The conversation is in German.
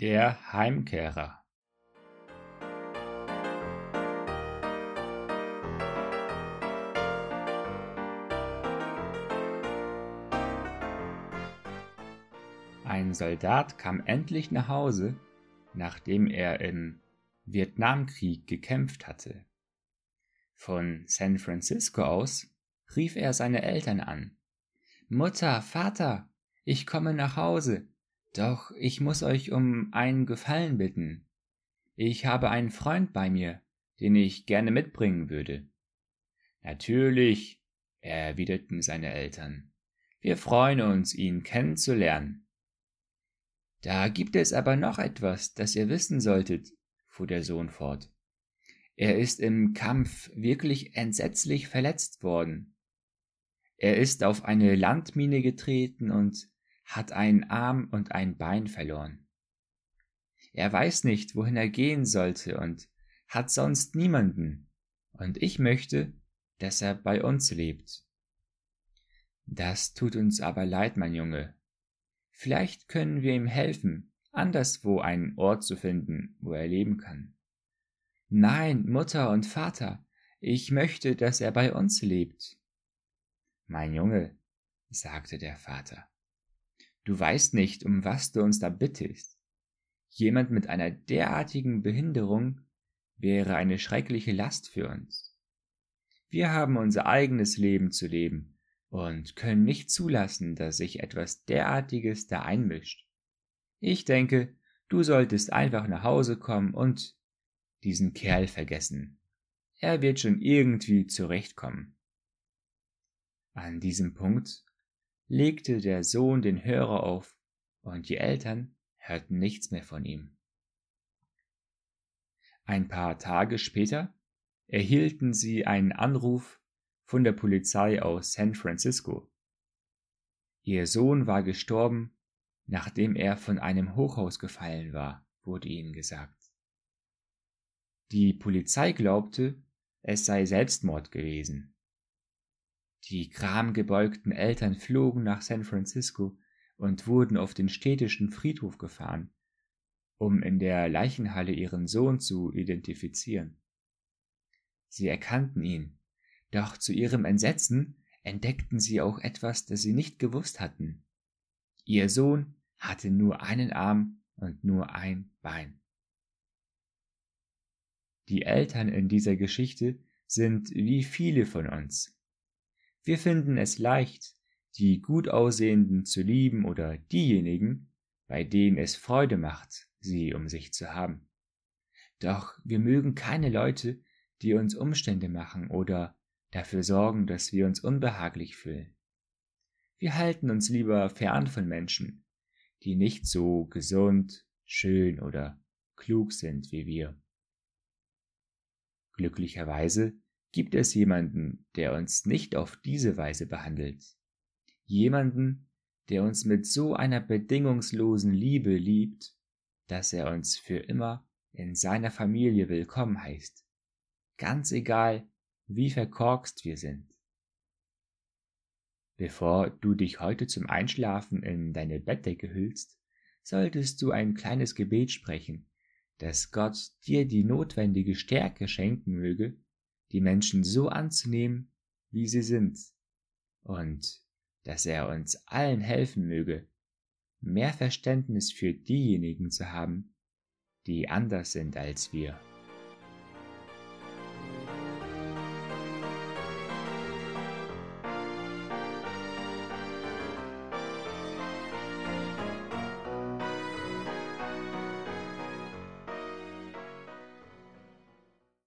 Der Heimkehrer Ein Soldat kam endlich nach Hause, nachdem er im Vietnamkrieg gekämpft hatte. Von San Francisco aus rief er seine Eltern an. Mutter, Vater, ich komme nach Hause, doch ich muss euch um einen Gefallen bitten. Ich habe einen Freund bei mir, den ich gerne mitbringen würde. Natürlich, erwiderten seine Eltern. Wir freuen uns, ihn kennenzulernen. Da gibt es aber noch etwas, das ihr wissen solltet, fuhr der Sohn fort. Er ist im Kampf wirklich entsetzlich verletzt worden. Er ist auf eine Landmine getreten und hat einen Arm und ein Bein verloren. Er weiß nicht, wohin er gehen sollte und hat sonst niemanden, und ich möchte, dass er bei uns lebt. Das tut uns aber leid, mein Junge. Vielleicht können wir ihm helfen, anderswo einen Ort zu finden, wo er leben kann. Nein, Mutter und Vater, ich möchte, dass er bei uns lebt. Mein Junge, sagte der Vater, du weißt nicht, um was du uns da bittest. Jemand mit einer derartigen Behinderung wäre eine schreckliche Last für uns. Wir haben unser eigenes Leben zu leben und können nicht zulassen, dass sich etwas derartiges da einmischt. Ich denke, du solltest einfach nach Hause kommen und diesen Kerl vergessen. Er wird schon irgendwie zurechtkommen. An diesem Punkt legte der Sohn den Hörer auf, und die Eltern hörten nichts mehr von ihm. Ein paar Tage später erhielten sie einen Anruf von der Polizei aus San Francisco. Ihr Sohn war gestorben, nachdem er von einem Hochhaus gefallen war, wurde ihnen gesagt. Die Polizei glaubte, es sei Selbstmord gewesen. Die kramgebeugten Eltern flogen nach San Francisco und wurden auf den städtischen Friedhof gefahren, um in der Leichenhalle ihren Sohn zu identifizieren. Sie erkannten ihn, doch zu ihrem Entsetzen entdeckten sie auch etwas, das sie nicht gewusst hatten. Ihr Sohn hatte nur einen Arm und nur ein Bein. Die Eltern in dieser Geschichte sind wie viele von uns. Wir finden es leicht, die gut aussehenden zu lieben oder diejenigen, bei denen es Freude macht, sie um sich zu haben. Doch wir mögen keine Leute, die uns Umstände machen oder dafür sorgen, dass wir uns unbehaglich fühlen. Wir halten uns lieber fern von Menschen, die nicht so gesund, schön oder klug sind wie wir. Glücklicherweise gibt es jemanden, der uns nicht auf diese Weise behandelt. Jemanden, der uns mit so einer bedingungslosen Liebe liebt, dass er uns für immer in seiner Familie willkommen heißt. Ganz egal, wie verkorkst wir sind. Bevor du dich heute zum Einschlafen in deine Bettdecke hüllst, solltest du ein kleines Gebet sprechen, dass Gott dir die notwendige Stärke schenken möge, die Menschen so anzunehmen, wie sie sind, und dass er uns allen helfen möge, mehr Verständnis für diejenigen zu haben, die anders sind als wir.